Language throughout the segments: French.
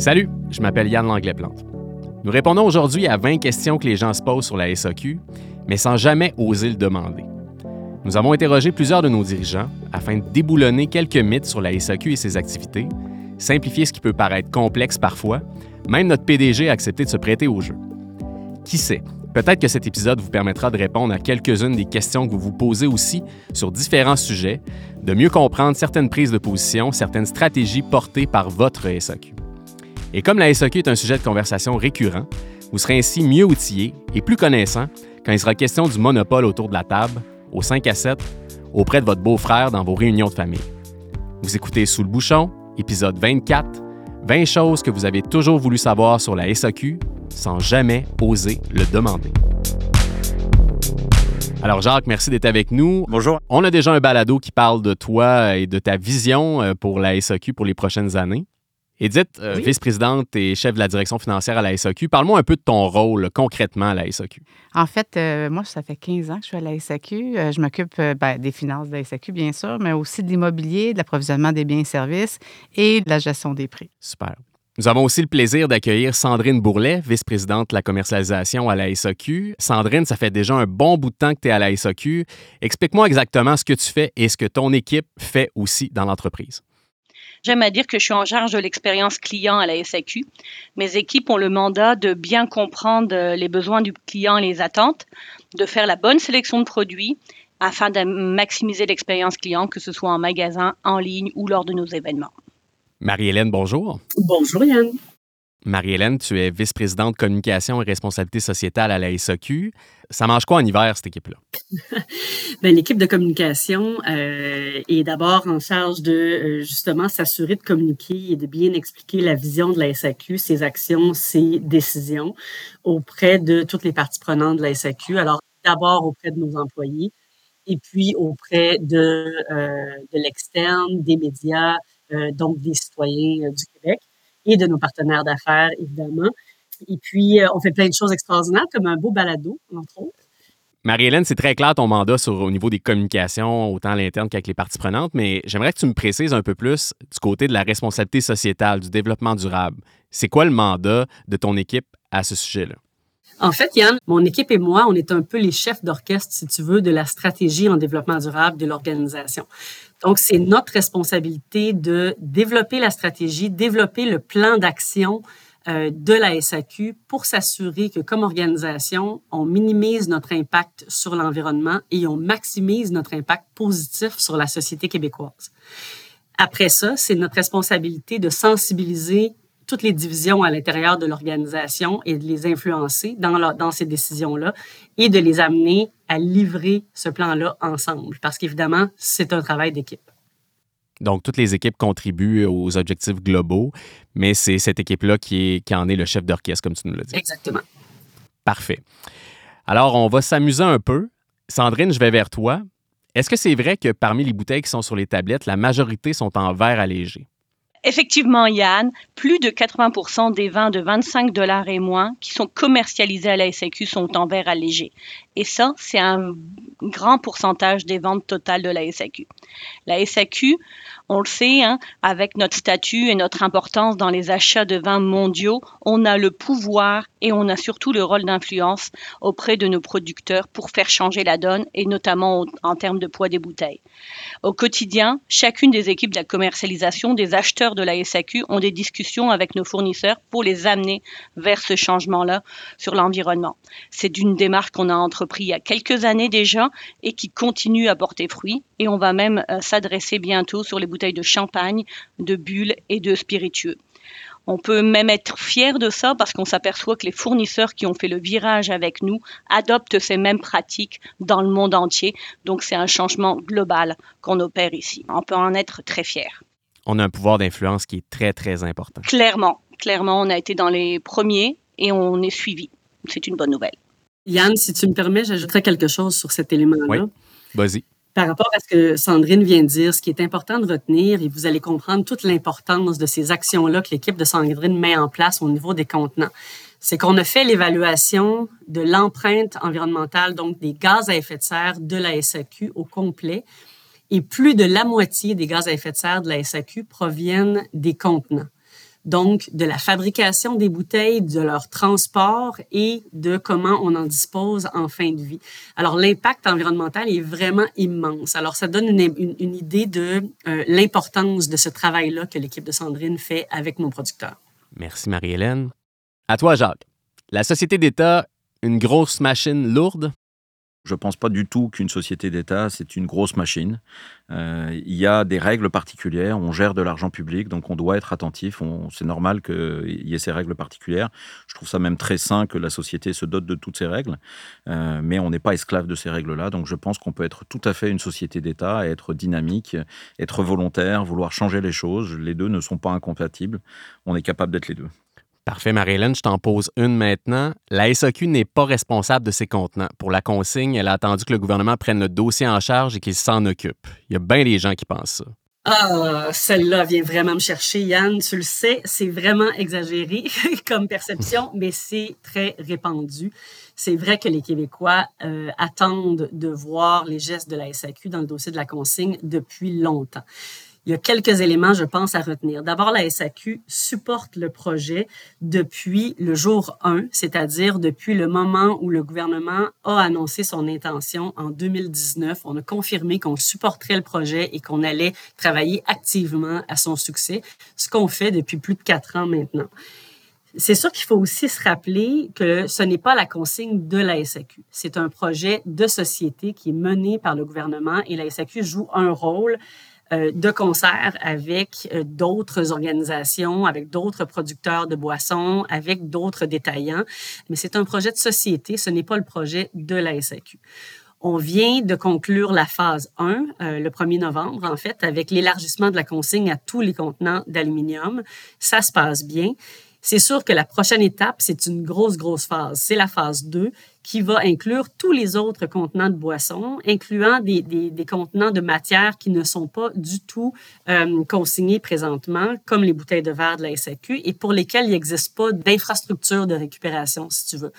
Salut, je m'appelle Yann Langlais-Plante. Nous répondons aujourd'hui à 20 questions que les gens se posent sur la SAQ, mais sans jamais oser le demander. Nous avons interrogé plusieurs de nos dirigeants afin de déboulonner quelques mythes sur la SAQ et ses activités, simplifier ce qui peut paraître complexe parfois. Même notre PDG a accepté de se prêter au jeu. Qui sait, peut-être que cet épisode vous permettra de répondre à quelques-unes des questions que vous vous posez aussi sur différents sujets, de mieux comprendre certaines prises de position, certaines stratégies portées par votre SAQ. Et comme la SAQ est un sujet de conversation récurrent, vous serez ainsi mieux outillé et plus connaissant quand il sera question du monopole autour de la table, au 5 à 7, auprès de votre beau-frère dans vos réunions de famille. Vous écoutez Sous le bouchon, épisode 24, 20 choses que vous avez toujours voulu savoir sur la SAQ sans jamais oser le demander. Alors Jacques, merci d'être avec nous. Bonjour. On a déjà un balado qui parle de toi et de ta vision euh, pour la SAQ pour les prochaines années. Edith, euh, vice-présidente et chef de la direction financière à la SAQ, parle-moi un peu de ton rôle concrètement à la SAQ. En fait, euh, moi, ça fait 15 ans que je suis à la SAQ. Euh, je m'occupe ben, des finances de la SAQ, bien sûr, mais aussi de l'immobilier, de l'approvisionnement des biens et services et de la gestion des prix. Super. Nous avons aussi le plaisir d'accueillir Sandrine Bourlet, vice-présidente de la commercialisation à la SAQ. Sandrine, ça fait déjà un bon bout de temps que tu es à la SAQ. Explique-moi exactement ce que tu fais et ce que ton équipe fait aussi dans l'entreprise. J'aime à dire que je suis en charge de l'expérience client à la SAQ. Mes équipes ont le mandat de bien comprendre euh, les besoins du client et les attentes, de faire la bonne sélection de produits afin de maximiser l'expérience client, que ce soit en magasin, en ligne ou lors de nos événements. Marie-Hélène, bonjour. Bonjour Yann. Marie-Hélène, tu es vice-présidente communication et responsabilité sociétale à la SAQ. Ça mange quoi en hiver, cette équipe-là? ben, L'équipe de communication euh, est d'abord en charge de euh, justement s'assurer de communiquer et de bien expliquer la vision de la SAQ, ses actions, ses décisions auprès de toutes les parties prenantes de la SAQ. Alors, d'abord auprès de nos employés et puis auprès de, euh, de l'externe, des médias, donc des citoyens du Québec et de nos partenaires d'affaires, évidemment. Et puis, euh, on fait plein de choses extraordinaires, comme un beau balado, entre autres. Marie-Hélène, c'est très clair ton mandat au niveau des communications, autant à l'interne qu'avec les parties prenantes, mais j'aimerais que tu me précises un peu plus du côté de la responsabilité sociétale, du développement durable. C'est quoi le mandat de ton équipe à ce sujet-là? En fait, Yann, mon équipe et moi, on est un peu les chefs d'orchestre, si tu veux, de la stratégie en développement durable de l'organisation. Donc, c'est notre responsabilité de développer la stratégie, développer le plan d'action euh, de la SAQ pour s'assurer que comme organisation, on minimise notre impact sur l'environnement et on maximise notre impact positif sur la société québécoise. Après ça, c'est notre responsabilité de sensibiliser toutes les divisions à l'intérieur de l'organisation et de les influencer dans, dans ces décisions-là et de les amener à livrer ce plan-là ensemble. Parce qu'évidemment, c'est un travail d'équipe. Donc, toutes les équipes contribuent aux objectifs globaux, mais c'est cette équipe-là qui, qui en est le chef d'orchestre, comme tu nous l'as dit. Exactement. Parfait. Alors, on va s'amuser un peu. Sandrine, je vais vers toi. Est-ce que c'est vrai que parmi les bouteilles qui sont sur les tablettes, la majorité sont en verre allégé? Effectivement, Yann, plus de 80% des vins de 25 dollars et moins qui sont commercialisés à la SAQ sont en verre allégé. Et ça, c'est un grand pourcentage des ventes totales de la SAQ. La SAQ, on le sait, hein, avec notre statut et notre importance dans les achats de vins mondiaux, on a le pouvoir et on a surtout le rôle d'influence auprès de nos producteurs pour faire changer la donne et notamment en termes de poids des bouteilles. Au quotidien, chacune des équipes de la commercialisation, des acheteurs de la SAQ ont des discussions avec nos fournisseurs pour les amener vers ce changement-là sur l'environnement. C'est une démarche qu'on a entrepris il y a quelques années déjà et qui continue à porter fruit et on va même euh, s'adresser bientôt sur les bouteilles de champagne, de bulles et de spiritueux. On peut même être fier de ça parce qu'on s'aperçoit que les fournisseurs qui ont fait le virage avec nous adoptent ces mêmes pratiques dans le monde entier. Donc c'est un changement global qu'on opère ici. On peut en être très fier. On a un pouvoir d'influence qui est très, très important. Clairement, clairement, on a été dans les premiers et on est suivi. C'est une bonne nouvelle. Yann, si tu me permets, j'ajouterais quelque chose sur cet élément-là. Oui, vas-y par rapport à ce que Sandrine vient de dire, ce qui est important de retenir, et vous allez comprendre toute l'importance de ces actions-là que l'équipe de Sandrine met en place au niveau des contenants, c'est qu'on a fait l'évaluation de l'empreinte environnementale, donc des gaz à effet de serre de la SAQ au complet, et plus de la moitié des gaz à effet de serre de la SAQ proviennent des contenants. Donc de la fabrication des bouteilles, de leur transport et de comment on en dispose en fin de vie. Alors l'impact environnemental est vraiment immense. Alors ça donne une, une, idée de euh, l'importance de ce travail-là que l'équipe de Sandrine fait avec nos producteurs. Merci Marie-Hélène. À toi Jacques. La société d'État, une grosse machine lourde? Je ne pense pas du tout qu'une société d'État, c'est une grosse machine. Euh, il y a des règles particulières, on gère de l'argent public, donc on doit être attentif. C'est normal qu'il y ait ces règles particulières. Je trouve ça même très sain que la société se dote de toutes ces règles, euh, mais on n'est pas esclave de ces règles-là. Donc je pense qu'on peut être tout à fait une société d'État, être dynamique, être volontaire, vouloir changer les choses. Les deux ne sont pas incompatibles. On est capable d'être les deux. Parfait, Marie-Hélène, je t'en pose une maintenant. La SAQ n'est pas responsable de ses contenants. Pour la consigne, elle a attendu que le gouvernement prenne le dossier en charge et qu'il s'en occupe. Il y a bien des gens qui pensent ça. Ah, celle-là vient vraiment me chercher, Yann. Tu le sais, c'est vraiment exagéré comme perception, mais c'est très répandu. C'est vrai que les Québécois euh, attendent de voir les gestes de la SAQ dans le dossier de la consigne depuis longtemps. Il y a quelques éléments, je pense, à retenir. D'abord, la SAQ supporte le projet depuis le jour 1, c'est-à-dire depuis le moment où le gouvernement a annoncé son intention en 2019. On a confirmé qu'on supporterait le projet et qu'on allait travailler activement à son succès, ce qu'on fait depuis plus de quatre ans maintenant. C'est sûr qu'il faut aussi se rappeler que ce n'est pas la consigne de la SAQ. C'est un projet de société qui est mené par le gouvernement et la SAQ joue un rôle de concert avec euh, d'autres organisations, avec d'autres producteurs de boissons, avec d'autres détaillants. Mais c'est un projet de société, ce n'est pas le projet de la SAQ. On vient de conclure la phase 1 euh, le 1er novembre, en fait, avec l'élargissement de la consigne à tous les contenants d'aluminium. Ça se passe bien. C'est sûr que la prochaine étape, c'est une grosse, grosse phase. C'est la phase 2 qui va inclure tous les autres contenants de boissons, incluant des, des, contenants de matière qui ne sont pas du tout euh, consignés présentement, comme les bouteilles de verre de la SAQ, et pour lesquels il n'existe pas d'infrastructure de récupération, si tu veux.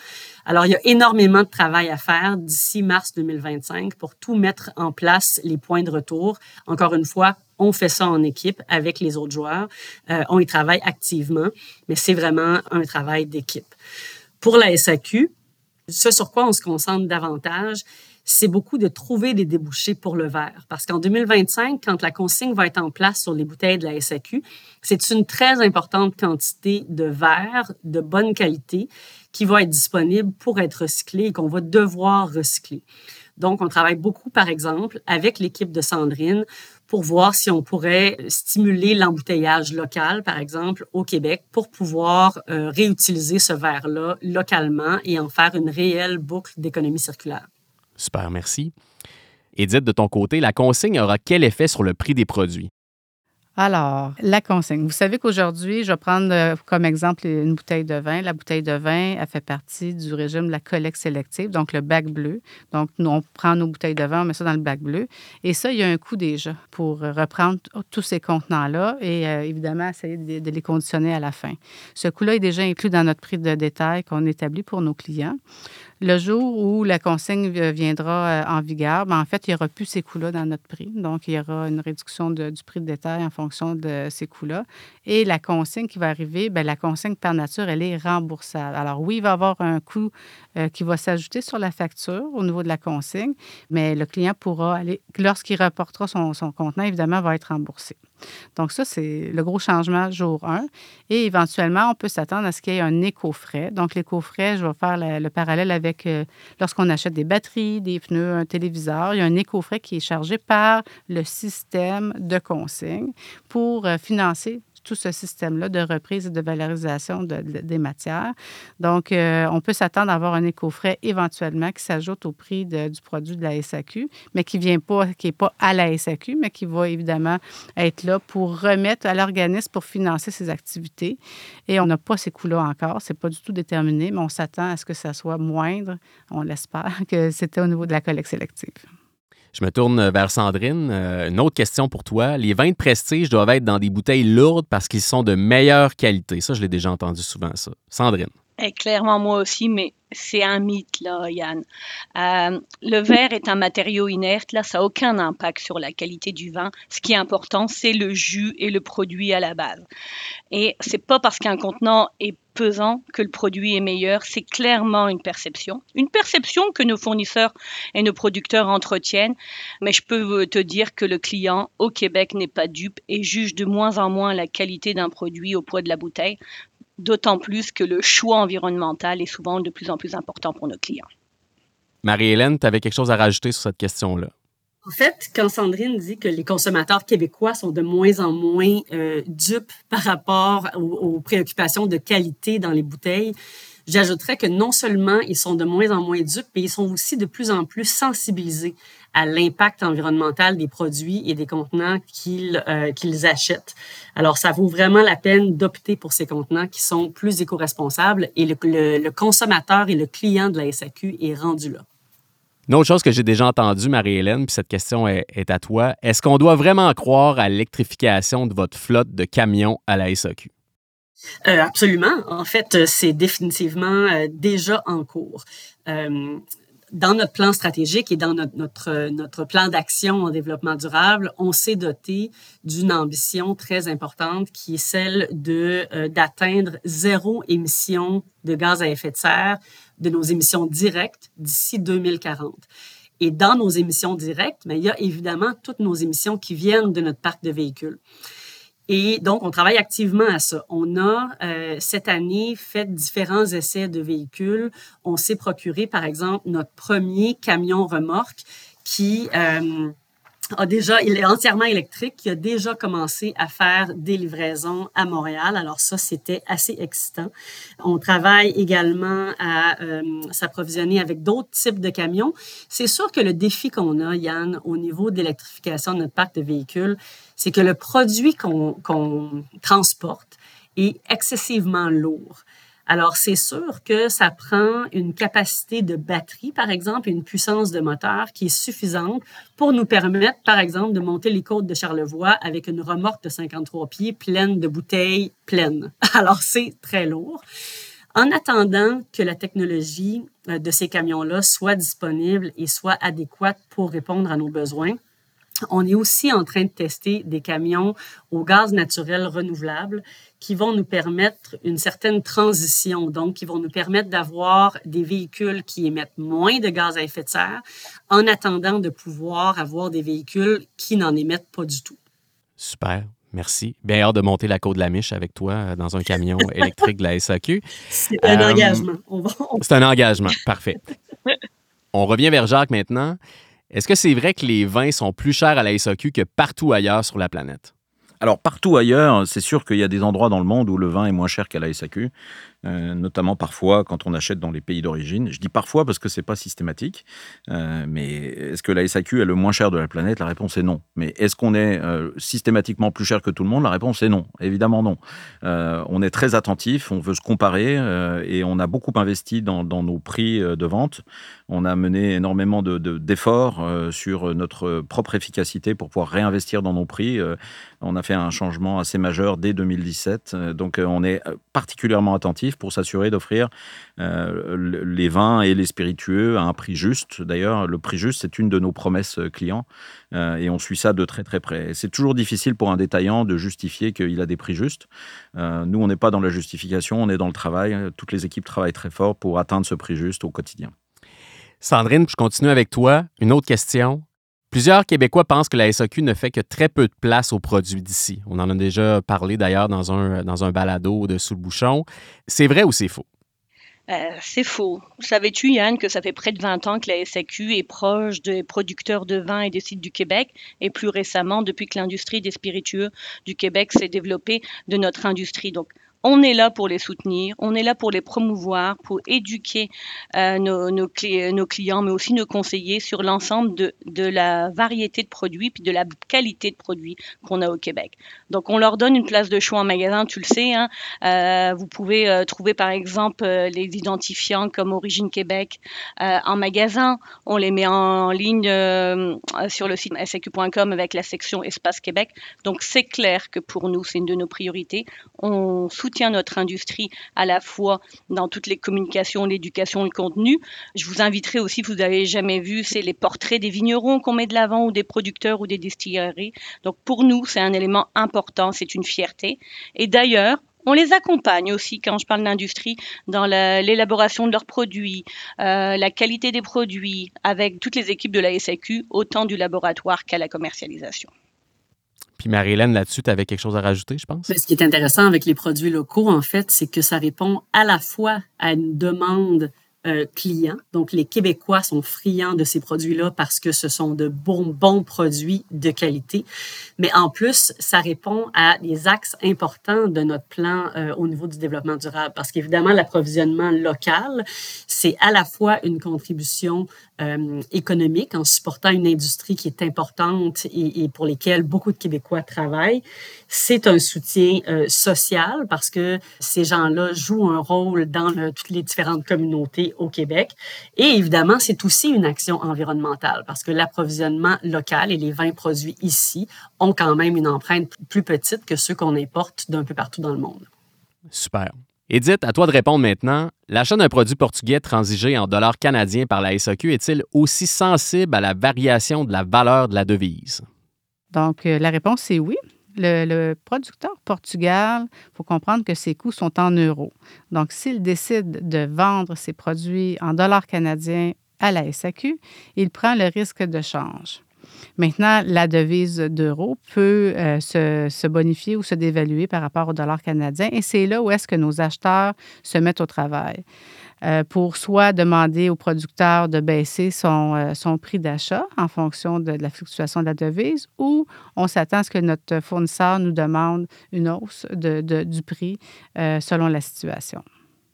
Alors, il y a énormément de travail à faire d'ici mars 2025 pour tout mettre en place, les points de retour. Encore une fois, on fait ça en équipe avec les autres joueurs. Euh, on y travaille activement, mais c'est vraiment un travail d'équipe. Pour la SAQ, ce sur quoi on se concentre davantage, c'est beaucoup de trouver des débouchés pour le verre. Parce qu'en 2025, quand la consigne va être en place sur les bouteilles de la SAQ, c'est une très importante quantité de verre de bonne qualité qui va être disponible pour être recyclé et qu'on va devoir recycler. Donc, on travaille beaucoup, par exemple, avec l'équipe de Sandrine pour voir si on pourrait stimuler l'embouteillage local, par exemple, au Québec, pour pouvoir euh, réutiliser ce verre-là localement et en faire une réelle boucle d'économie circulaire. Super, merci. Edith, de ton côté, la consigne aura quel effet sur le prix des produits? Alors, la consigne. Vous savez qu'aujourd'hui, je vais prendre euh, comme exemple une bouteille de vin. La bouteille de vin, elle fait partie du régime de la collecte sélective, donc le bac bleu. Donc, nous, on prend nos bouteilles de vin, on met ça dans le bac bleu. Et ça, il y a un coût déjà pour euh, reprendre tous ces contenants-là et euh, évidemment essayer de, les conditionner à la fin. Ce coût-là est déjà inclus dans notre prix de détail qu'on établit pour nos clients. Le jour où la consigne viendra euh, en vigueur, ben, en fait, il n'y aura plus ces coûts-là dans notre prix. Donc, il y aura une réduction du prix de détail en fonction de ces coûts-là. Et la consigne qui va arriver, bien, la consigne par nature, elle est remboursable. Alors, oui, il va y avoir un coût euh, qui va s'ajouter sur la facture au niveau de la consigne, mais le client pourra aller, lorsqu'il reportera son, son contenant, évidemment, va être remboursé. Donc, ça, c'est le gros changement jour 1. Et éventuellement, on peut s'attendre à ce qu'il y ait un éco-frais. Donc, l'éco-frais, je vais faire le, parallèle avec euh, lorsqu'on achète des batteries, des pneus, un téléviseur. Il y a un éco-frais qui est chargé par le système de consigne pour euh, financer tout ce système-là de reprise et de valorisation des matières. Donc, euh, on peut s'attendre à avoir un éco-frais éventuellement qui s'ajoute au prix du produit de la SAQ, mais qui vient pas, qui n'est pas à la SAQ, mais qui va évidemment être là pour remettre à l'organisme pour financer ses activités. Et on n'a pas ces coûts-là encore. C'est pas du tout déterminé, mais on s'attend à ce que ça soit moindre, on l'espère, que c'était au niveau de la collecte sélective. Je me tourne vers Sandrine. Euh, une autre question pour toi. Les vins de prestige doivent être dans des bouteilles lourdes parce qu'ils sont de meilleure qualité. Ça, je l'ai déjà entendu souvent, ça. Sandrine. Et eh, clairement, moi aussi, mais c'est un mythe, là, Yann. Euh, le verre est un matériau inerte, là, ça n'a aucun impact sur la qualité du vin. Ce qui est important, c'est le jus et le produit à la base. Et c'est pas parce qu'un contenant est pesant que le produit est meilleur, c'est clairement une perception. Une perception que nos fournisseurs et nos producteurs entretiennent, mais je peux te dire que le client au Québec n'est pas dupe et juge de moins en moins la qualité d'un produit au poids de la bouteille d'autant plus que le choix environnemental est souvent de plus en plus important pour nos clients. Marie-Hélène, tu avais quelque chose à rajouter sur cette question-là? En fait, quand Sandrine dit que les consommateurs québécois sont de moins en moins euh, dupes par rapport aux, préoccupations de qualité dans les bouteilles, j'ajouterais que non seulement ils sont de moins en moins dupes, mais ils sont aussi de plus en plus sensibilisés à l'impact environnemental des produits et des contenants qu'ils euh, qu'ils achètent. Alors, ça vaut vraiment la peine d'opter pour ces contenants qui sont plus éco-responsables et le, le, consommateur et le client de la SAQ est rendu là. Une autre chose que j'ai déjà entendue, Marie-Hélène, puis cette question est, à toi. Est-ce qu'on doit vraiment croire à l'électrification de votre flotte de camions à la SAQ? Euh, absolument. En fait, c'est définitivement euh, déjà en cours. Euh, dans notre plan stratégique et dans notre, notre, plan d'action en développement durable, on s'est doté d'une ambition très importante qui est celle de euh, d'atteindre zéro émission de gaz à effet de serre de nos émissions directes d'ici 2040. Et dans nos émissions directes, mais il y a évidemment toutes nos émissions qui viennent de notre parc de véhicules. Et donc, on travaille activement à ça. On a, euh, cette année, fait différents essais de véhicules. On s'est procuré, par exemple, notre premier camion remorque qui... Euh, a déjà, il est entièrement électrique, qui a déjà commencé à faire des livraisons à Montréal. Alors ça, c'était assez excitant. On travaille également à euh, s'approvisionner avec d'autres types de camions. C'est sûr que le défi qu'on a, Yann, au niveau d'électrification de notre parc de véhicules, c'est que le produit qu'on transporte est excessivement lourd. Alors, c'est sûr que ça prend une capacité de batterie, par exemple, une puissance de moteur qui est suffisante pour nous permettre, par exemple, de monter les côtes de Charlevoix avec une remorque de 53 pieds pleine de bouteilles pleines. Alors, c'est très lourd. En attendant que la technologie euh, de ces camions-là soit disponible et soit adéquate pour répondre à nos besoins, on est aussi en train de tester des camions au gaz naturel renouvelable qui vont nous permettre une certaine transition, donc qui vont nous permettre d'avoir des véhicules qui émettent moins de gaz à effet de serre en attendant de pouvoir avoir des véhicules qui n'en émettent pas du tout. Super. Merci. Bien hâte de monter la côte de la Miche avec toi euh, dans un camion électrique de la SAQ. C'est un euh, engagement. C'est un engagement. Parfait. On revient vers Jacques maintenant. Est-ce que c'est vrai que les vins sont plus chers à la SAQ que partout ailleurs sur la planète? Alors partout ailleurs, c'est sûr qu'il y a des endroits dans le monde où le vin est moins cher qu'à la SAQ. Euh, notamment parfois quand on achète dans les pays d'origine. Je dis parfois parce que c'est pas systématique, euh, mais est-ce que la SAQ est le moins cher de la planète? La réponse est non. Mais est-ce qu'on est, euh, systématiquement plus cher que tout le monde? La réponse est non, évidemment non. on est très attentif, on veut se comparer et on a beaucoup investi dans, nos prix de vente. On a mené énormément d'efforts sur notre propre efficacité pour pouvoir réinvestir dans nos prix. on a fait un changement assez majeur dès 2017, donc on est particulièrement attentif pour s'assurer d'offrir euh, les vins et les spiritueux à un prix juste. D'ailleurs, le prix juste, c'est une de nos promesses clients euh, et on suit ça de très très près. C'est toujours difficile pour un détaillant de justifier qu'il a des prix justes. Euh, nous, on n'est pas dans la justification, on est dans le travail. Toutes les équipes travaillent très fort pour atteindre ce prix juste au quotidien. Sandrine, je continue avec toi. Une autre question. Plusieurs Québécois pensent que la SAQ ne fait que très peu de place aux produits d'ici. On en a déjà parlé d'ailleurs dans un, dans un balado de Sous le bouchon. C'est vrai ou c'est faux? Euh, c'est faux. Savais-tu, Yann, que ça fait près de 20 ans que la SAQ est proche des producteurs de vin et des sites du Québec, et plus récemment, depuis que l'industrie des spiritueux du Québec s'est développée de notre industrie. Donc, on est là pour les soutenir, on est là pour les promouvoir, pour éduquer euh, nos, nos, clients, mais aussi nos conseillers sur l'ensemble de, de, la variété de produits puis de la qualité de produits qu'on a au Québec. Donc, on leur donne une place de choix en magasin, tu le sais. Hein, euh, vous pouvez euh, trouver, par exemple, les identifiants comme Origine Québec en magasin. On les met en ligne sur le site saq.com avec la section Espace Québec. Donc, c'est clair que pour nous, c'est une de nos priorités. On soutient notre industrie à la fois dans toutes les communications, l'éducation, le contenu. Je vous inviterai aussi, si vous n'avez jamais vu, c'est les portraits des vignerons qu'on met de l'avant ou des producteurs ou des distilleries. Donc pour nous, c'est un élément important, c'est une fierté. Et d'ailleurs, on les accompagne aussi, quand je parle d'industrie, dans l'élaboration de leurs produits, euh, la qualité des produits, avec toutes les équipes de la SAQ, autant du laboratoire qu'à la commercialisation. Puis Marie-Hélène, là-dessus, tu avais quelque chose à rajouter, je pense? Ce qui est intéressant avec les produits locaux, en fait, c'est que ça répond à la fois à une demande euh, clients. Donc, les Québécois sont friands de ces produits-là parce que ce sont de bons, bons produits de qualité. Mais en plus, ça répond à des axes importants de notre plan euh, au niveau du développement durable. Parce qu'évidemment, l'approvisionnement local, c'est à la fois une contribution euh, économique en supportant une industrie qui est importante et, pour lesquelles beaucoup de Québécois travaillent. C'est un soutien social parce que ces gens-là jouent un rôle dans toutes les différentes communautés au Québec. Et évidemment, c'est aussi une action environnementale parce que l'approvisionnement local et les vins produits ici ont quand même une empreinte plus petite que ceux qu'on importe d'un peu partout dans le monde. Super. Edith, à toi de répondre maintenant. L'achat d'un produit portugais transigé en dollars canadiens par la SAQ est-il aussi sensible à la variation de la valeur de la devise? Donc, euh, la réponse est oui. Le, producteur portugais, il faut comprendre que ses coûts sont en euros. Donc, s'il décide de vendre ses produits en dollars canadiens à la SAQ, il prend le risque de change. Maintenant, la devise d'euro peut euh, se, bonifier ou se dévaluer par rapport au dollar canadien et c'est là où est-ce que nos acheteurs se mettent au travail. Euh, pour soit demander au producteur de baisser son, euh, son prix d'achat en fonction de, la fluctuation de la devise ou on s'attend à ce que notre fournisseur nous demande une hausse de, du prix selon la situation.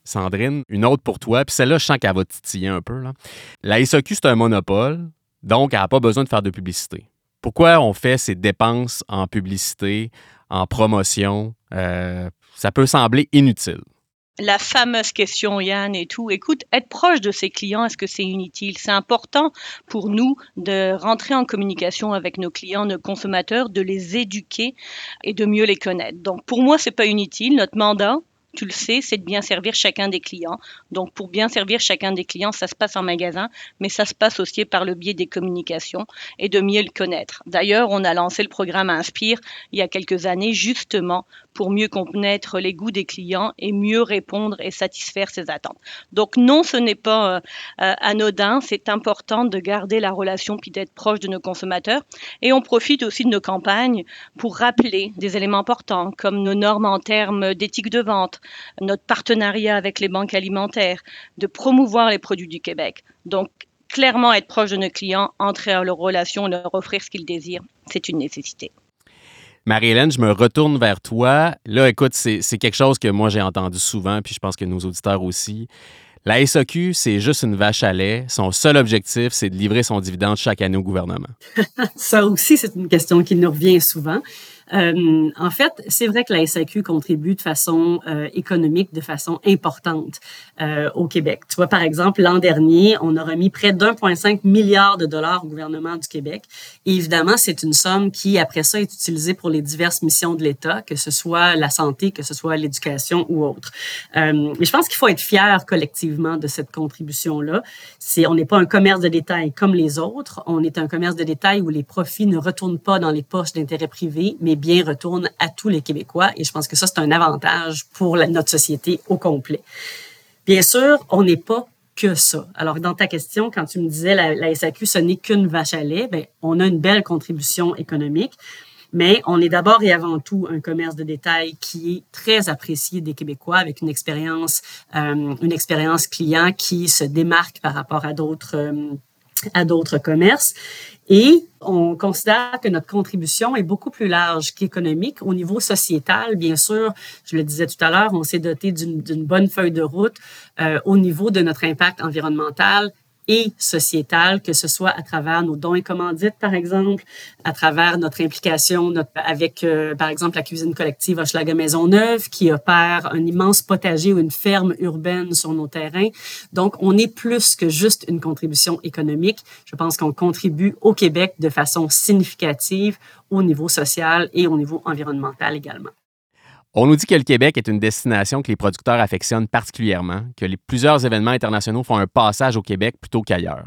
Sandrine, une autre pour toi, puis celle-là, je sens qu'elle va titiller un peu. Là. La SAQ, c'est un monopole. Donc, elle n'a pas besoin de faire de publicité. Pourquoi on fait ces dépenses en publicité, en promotion? Euh, ça peut sembler inutile. La fameuse question, Yann, et tout. Écoute, être proche de ses clients, est-ce que c'est inutile? C'est important pour nous de rentrer en communication avec nos clients, nos consommateurs, de les éduquer et de mieux les connaître. Donc, pour moi, c'est pas inutile. Notre mandat, tu le sais, c'est de bien servir chacun des clients. Donc, pour bien servir chacun des clients, ça se passe en magasin, mais ça se passe aussi par le biais des communications et de mieux le connaître. D'ailleurs, on a lancé le programme Inspire il y a quelques années, justement pour mieux connaître les goûts des clients et mieux répondre et satisfaire ses attentes. Donc non, ce n'est pas euh, euh, anodin, c'est important de garder la relation puis d'être proche de nos consommateurs. Et on profite aussi de nos campagnes pour rappeler des éléments importants comme nos normes en termes d'éthique de vente, notre partenariat avec les banques alimentaires, de promouvoir les produits du Québec. Donc clairement être proche de nos clients, entrer en leur relation, leur offrir ce qu'ils désirent, c'est une nécessité. Marie-Hélène, je me retourne vers toi. Là, écoute, c'est quelque chose que moi j'ai entendu souvent, puis je pense que nos auditeurs aussi. La SAQ, c'est juste une vache à lait. Son seul objectif, c'est de livrer son dividende chaque année au gouvernement. Ça aussi, c'est une question qui nous revient souvent. Euh, en fait, c'est vrai que la SAQ contribue de façon euh, économique, de façon importante euh, au Québec. Tu vois, par exemple, l'an dernier, on a remis près d'1,5 milliard de dollars au gouvernement du Québec. Et évidemment, c'est une somme qui, après ça, est utilisée pour les diverses missions de l'État, que ce soit la santé, que ce soit l'éducation ou autre. Mais je pense qu'il faut être fier collectivement de cette contribution-là. On n'est pas un commerce de détail comme les autres. On est un commerce de détail où les profits ne retournent pas dans les poches d'intérêts privés, mais bien retourne à tous les Québécois. Et je pense que ça, c'est un avantage pour notre société au complet. Bien sûr, on n'est pas que ça. Alors, dans ta question, quand tu me disais la, la SAQ, ce n'est qu'une vache à lait, bien, on a une belle contribution économique, mais on est d'abord et avant tout un commerce de détail qui est très apprécié des Québécois avec une expérience, euh, une expérience client qui se démarque par rapport à d'autres euh, à d'autres commerces. Et on considère que notre contribution est beaucoup plus large qu'économique. Au niveau sociétal, bien sûr, je le disais tout à l'heure, on s'est doté d'une bonne feuille de route euh, au niveau de notre impact environnemental, et sociétale, que ce soit à travers nos dons et commandites, par exemple, à travers notre implication avec, euh, par exemple, la cuisine collective Hochelaga Maisonneuve, qui opère un immense potager ou une ferme urbaine sur nos terrains. Donc, on est plus que juste une contribution économique. Je pense qu'on contribue au Québec de façon significative au niveau social et au niveau environnemental également. On nous dit que le Québec est une destination que les producteurs affectionnent particulièrement, que plusieurs événements internationaux font un passage au Québec plutôt qu'ailleurs.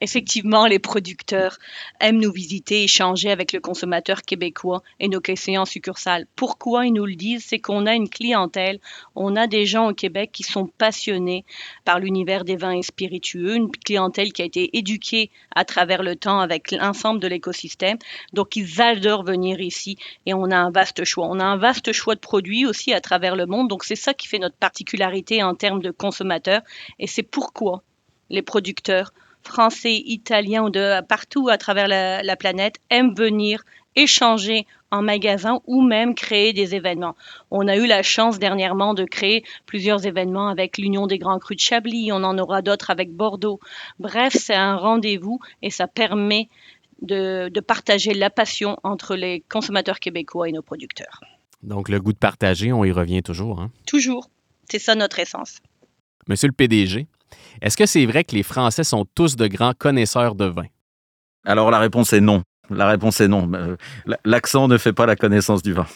Effectivement, les producteurs aiment nous visiter, échanger avec le consommateur québécois et nos clients en succursale. Pourquoi ils nous le disent? C'est qu'on a une clientèle, on a des gens au Québec qui sont passionnés par l'univers des vins et spiritueux, une clientèle qui a été éduquée à travers le temps avec l'ensemble de l'écosystème. Donc, ils adorent venir ici et on a un vaste choix. On a un vaste choix de produits aussi à travers le monde. Donc, c'est ça qui fait notre particularité en termes de consommateurs et c'est pourquoi les producteurs Français, Italiens ou de partout à travers la, planète aiment venir échanger en magasin ou même créer des événements. On a eu la chance dernièrement de créer plusieurs événements avec l'Union des Grands Crus de Chablis, on en aura d'autres avec Bordeaux. Bref, c'est un rendez-vous et ça permet de, partager la passion entre les consommateurs québécois et nos producteurs. Donc le goût de partager, on y revient toujours. Hein? Toujours. C'est ça notre essence. Monsieur le PDG, est-ce que c'est vrai que les Français sont tous de grands connaisseurs de vin? Alors la réponse est non. La réponse est non. Euh, l'accent ne fait pas la connaissance du vin.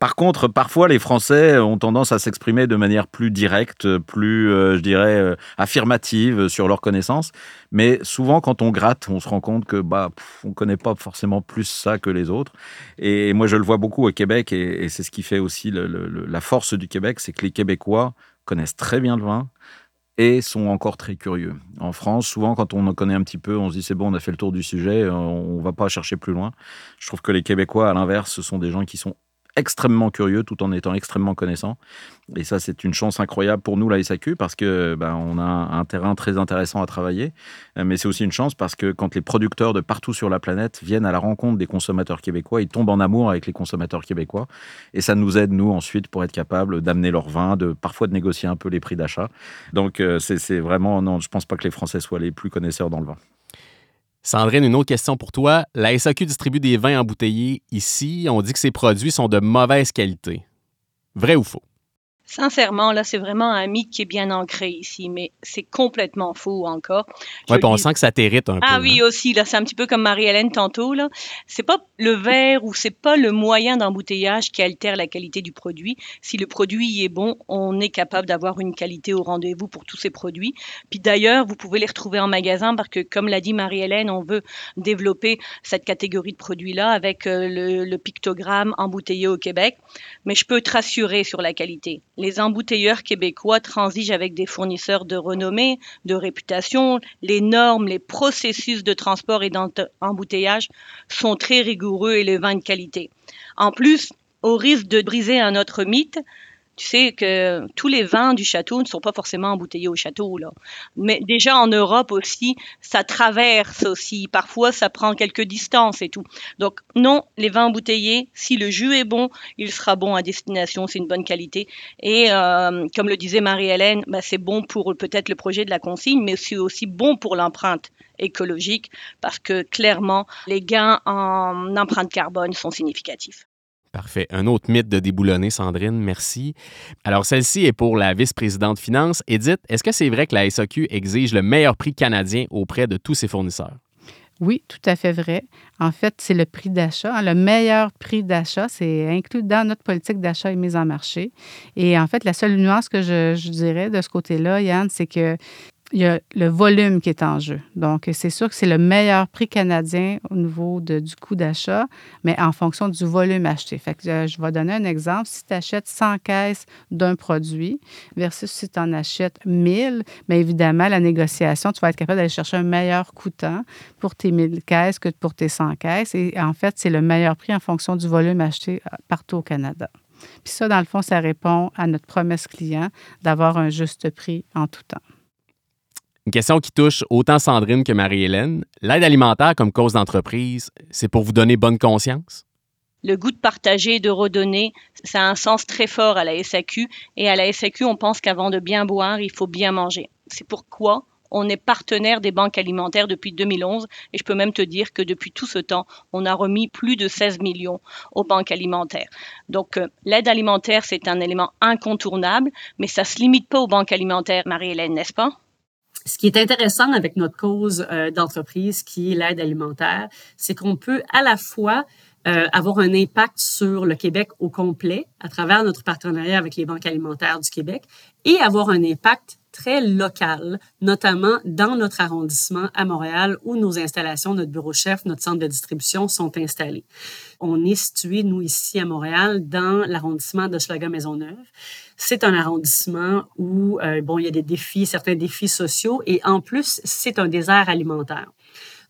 Par contre, parfois, les Français ont tendance à s'exprimer de manière plus directe, plus, euh, je dirais, euh, affirmative sur leur connaissance. Mais souvent, quand on gratte, on se rend compte que bah, on connaît pas forcément plus ça que les autres. Et moi, je le vois beaucoup au Québec, et, c'est ce qui fait aussi la force du Québec, c'est que les Québécois connaissent très bien le vin, et sont encore très curieux. En France, souvent, quand on en connaît un petit peu, on se dit c'est bon, on a fait le tour du sujet, euh, on ne va pas chercher plus loin. Je trouve que les Québécois, à l'inverse, ce sont des gens qui sont extrêmement curieux tout en étant extrêmement connaissant. Et ça, c'est une chance incroyable pour nous, la SAQ, parce que ben, on a un terrain très intéressant à travailler. Euh, mais c'est aussi une chance parce que quand les producteurs de partout sur la planète viennent à la rencontre des consommateurs québécois, ils tombent en amour avec les consommateurs québécois. Et ça nous aide, nous, ensuite, pour être capables d'amener leur vin, de parfois de négocier un peu les prix d'achat. Donc, euh, c'est vraiment, non, je pense pas que les Français soient les plus connaisseurs dans le vin. Sandrine, une autre question pour toi. La SAQ distribue des vins embouteillés ici. On dit que ces produits sont de mauvaise qualité. Vrai ou faux? Sincèrement, là, c'est vraiment un mythe qui est bien ancré ici, mais c'est complètement faux encore. Oui, on sent que ça t'hérite un ah, peu. Ah oui, aussi, là, c'est un petit peu comme Marie-Hélène tantôt, là. C'est pas le verre ou c'est pas le moyen d'embouteillage qui altère la qualité du produit. Si le produit est bon, on est capable d'avoir une qualité au rendez-vous pour tous ces produits. Puis d'ailleurs, vous pouvez les retrouver en magasin parce que, comme l'a dit Marie-Hélène, on veut développer cette catégorie de produits-là avec euh, le, le pictogramme embouteillé au Québec. Mais je peux te rassurer sur la qualité les embouteilleurs québécois transigent avec des fournisseurs de renommée, de réputation. Les normes, les processus de transport et d'embouteillage sont très rigoureux et les vins de qualité. En plus, au risque de briser un autre mythe, tu sais que tous les vins du château ne sont pas forcément embouteillés au château. Là. Mais déjà en Europe aussi, ça traverse aussi. Parfois, ça prend quelques distances et tout. Donc non, les vins embouteillés, si le jus est bon, il sera bon à destination, c'est une bonne qualité. Et euh, comme le disait Marie-Hélène, bah, c'est bon pour peut-être le projet de la consigne, mais c'est aussi bon pour l'empreinte écologique parce que clairement, les gains en empreinte carbone sont significatifs. Parfait. Un autre mythe de déboulonner, Sandrine, merci. Alors, celle-ci est pour la vice-présidente finance. Edith, est-ce que c'est vrai que la SAQ exige le meilleur prix canadien auprès de tous ses fournisseurs? Oui, tout à fait vrai. En fait, c'est le prix d'achat. Le meilleur prix d'achat, c'est inclus dans notre politique d'achat et mise en marché. Et en fait, la seule nuance que je, je dirais de ce côté-là, Yann, c'est que il y a le volume qui est en jeu. Donc, c'est sûr que c'est le meilleur prix canadien au niveau de, du coût d'achat, mais en fonction du volume acheté. Fait que euh, je vais donner un exemple. Si tu achètes 100 caisses d'un produit versus si tu en achètes 1000, bien évidemment, la négociation, tu vas être capable d'aller chercher un meilleur coûtant pour tes 1000 caisses que pour tes 100 caisses. Et en fait, c'est le meilleur prix en fonction du volume acheté euh, partout au Canada. Puis ça, dans le fond, ça répond à notre promesse client d'avoir un juste prix en tout temps. Une question qui touche autant Sandrine que Marie-Hélène. L'aide alimentaire comme cause d'entreprise, c'est pour vous donner bonne conscience? Le goût de partager et de redonner, ça a un sens très fort à la SAQ. Et à la SAQ, on pense qu'avant de bien boire, il faut bien manger. C'est pourquoi on est partenaire des banques alimentaires depuis 2011 et je peux même te dire que depuis tout ce temps, on a remis plus de 16 millions aux banques alimentaires. Donc euh, l'aide alimentaire, c'est un élément incontournable, mais ça ne se limite pas aux banques alimentaires, Marie-Hélène, n'est-ce pas? Ce qui est intéressant avec notre cause euh, d'entreprise, qui est l'aide alimentaire, c'est qu'on peut à la fois euh, avoir un impact sur le Québec au complet à travers notre partenariat avec les banques alimentaires du Québec et avoir un impact très local, notamment dans notre arrondissement à Montréal où nos installations, notre bureau chef, notre centre de distribution sont installés. On est situé, nous, ici à Montréal, dans l'arrondissement de Schlager-Maisonneuve. C'est un arrondissement où, euh, bon, il y a des défis, certains défis sociaux et en plus, c'est un désert alimentaire.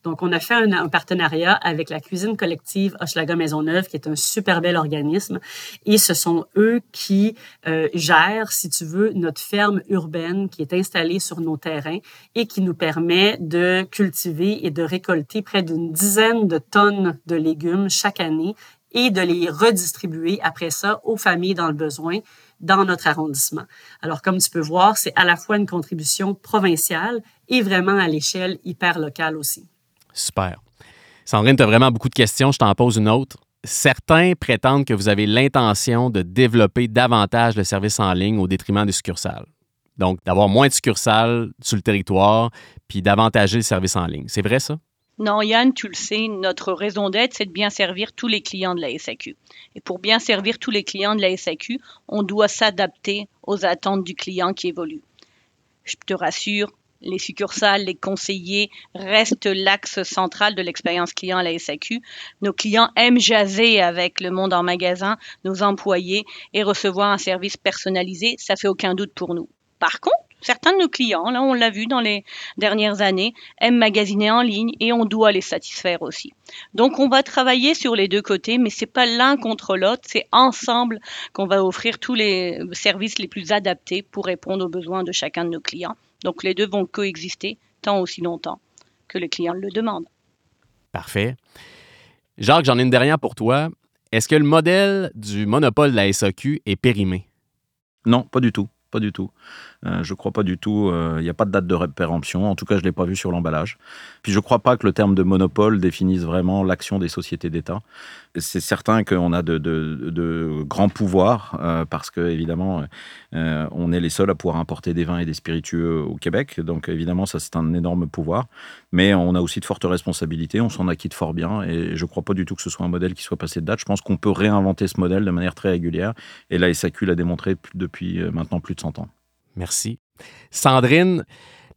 Donc, on a fait un, partenariat avec la cuisine collective Hochelaga Maisonneuve, qui est un super bel organisme. Et ce sont eux qui euh, gèrent, si tu veux, notre ferme urbaine qui est installée sur nos terrains et qui nous permet de cultiver et de récolter près d'une dizaine de tonnes de légumes chaque année et de les redistribuer après ça aux familles dans le besoin dans notre arrondissement. Alors, comme tu peux voir, c'est à la fois une contribution provinciale et vraiment à l'échelle hyper locale aussi. Super. Sandrine, tu as vraiment beaucoup de questions. Je t'en pose une autre. Certains prétendent que vous avez l'intention de développer davantage le service en ligne au détriment des succursales. Donc, d'avoir moins de succursales sur le territoire, puis d'avantager le service en ligne. C'est vrai ça? Non, Yann, tu le sais, notre raison d'être, c'est de bien servir tous les clients de la SAQ. Et pour bien servir tous les clients de la SAQ, on doit s'adapter aux attentes du client qui évolue. Je te rassure, les succursales, les conseillers restent l'axe central de l'expérience client à la SAQ. Nos clients aiment jaser avec le monde en magasin, nos employés et recevoir un service personnalisé, ça fait aucun doute pour nous. Par contre, certains de nos clients, là on l'a vu dans les dernières années, aiment magasiner en ligne et on doit les satisfaire aussi. Donc on va travailler sur les deux côtés, mais c'est pas l'un contre l'autre, c'est ensemble qu'on va offrir tous les services les plus adaptés pour répondre aux besoins de chacun de nos clients. Donc les deux vont coexister tant aussi longtemps que le client le demande. Parfait. Jacques, j'en ai une dernière pour toi. Est-ce que le modèle du monopole de la SAQ est périmé? Non, pas du tout. Pas du tout. Euh, je crois pas du tout. Il euh, n'y a pas de date de péremption. En tout cas, je l'ai pas vu sur l'emballage. Puis je crois pas que le terme de monopole définisse vraiment l'action des sociétés d'État. C'est certain qu'on a de, grands pouvoirs euh, parce que évidemment, on est les seuls à pouvoir importer des vins et des spiritueux au Québec. Donc évidemment, ça c'est un énorme pouvoir. Mais on a aussi de fortes responsabilités. On s'en acquitte fort bien. Et je crois pas du tout que ce soit un modèle qui soit passé de date. Je pense qu'on peut réinventer ce modèle de manière très régulière. Et la SAQ l'a démontré depuis maintenant plus de 100 Merci. Sandrine,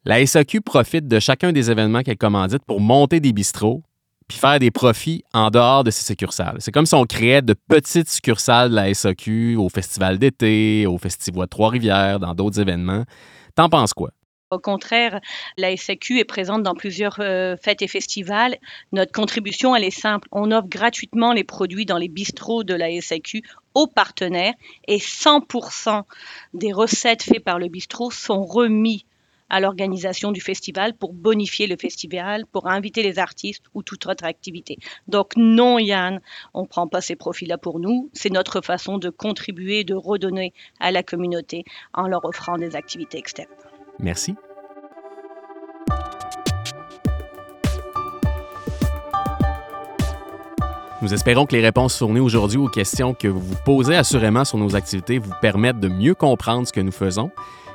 la SAQ profite de chacun des événements qu'elle commandite pour monter des bistrots puis faire des profits en dehors de ses succursales. C'est comme si on créait de petites succursales de la SAQ au festival d'été, au festival de Trois-Rivières, dans d'autres événements. T'en penses quoi? Au contraire, la SAQ est présente dans plusieurs euh, fêtes et festivals. Notre contribution, elle est simple. On offre gratuitement les produits dans les bistrots de la SAQ aux partenaires et 100% des recettes faites par le bistrot sont remis à l'organisation du festival pour bonifier le festival, pour inviter les artistes ou toute autre activité. Donc non, Yann, on ne prend pas ces profits-là pour nous. C'est notre façon de contribuer, de redonner à la communauté en leur offrant des activités externes. Merci. Nous espérons que les réponses fournies aujourd'hui aux questions que vous vous posez assurément sur nos activités vous permettent de mieux comprendre ce que nous faisons,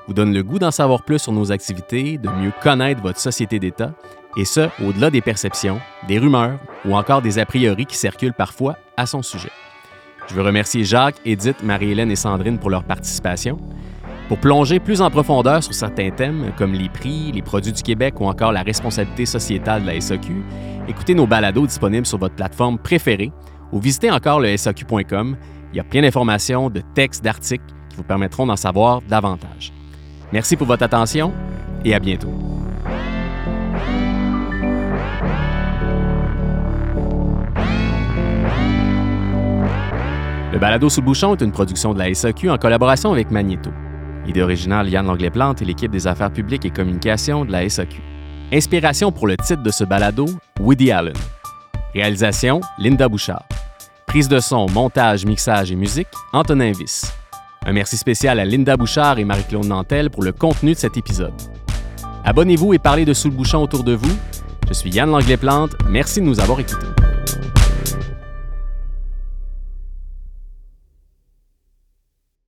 vous donnent le goût d'en savoir plus sur nos activités, de mieux connaître votre société d'État, et ce, au-delà des perceptions, des rumeurs ou encore des a priori qui circulent parfois à son sujet. Je veux remercier Jacques, Edith, Marie-Hélène et Sandrine pour leur participation. Pour plonger plus en profondeur sur certains thèmes, comme les prix, les produits du Québec ou encore la responsabilité sociétale de la SAQ, écoutez nos balados disponibles sur votre plateforme préférée ou visitez encore le SAQ.com. Il y a plein d'informations, de textes, d'articles qui vous permettront d'en savoir davantage. Merci pour votre attention et à bientôt. Le balado sous le bouchon est une production de la SAQ en collaboration avec Magneto. Idée originale Yann Langlais-Plante et l'équipe des affaires publiques et communications de la SAQ. Inspiration pour le titre de ce balado, Woody Allen. Réalisation, Linda Bouchard. Prise de son, montage, mixage et musique, Antonin Viss. Un merci spécial à Linda Bouchard et Marie-Claude Nantel pour le contenu de cet épisode. Abonnez-vous et parlez de Sous le bouchon autour de vous. Je suis Yann Langlais-Plante. Merci de nous avoir écoutés.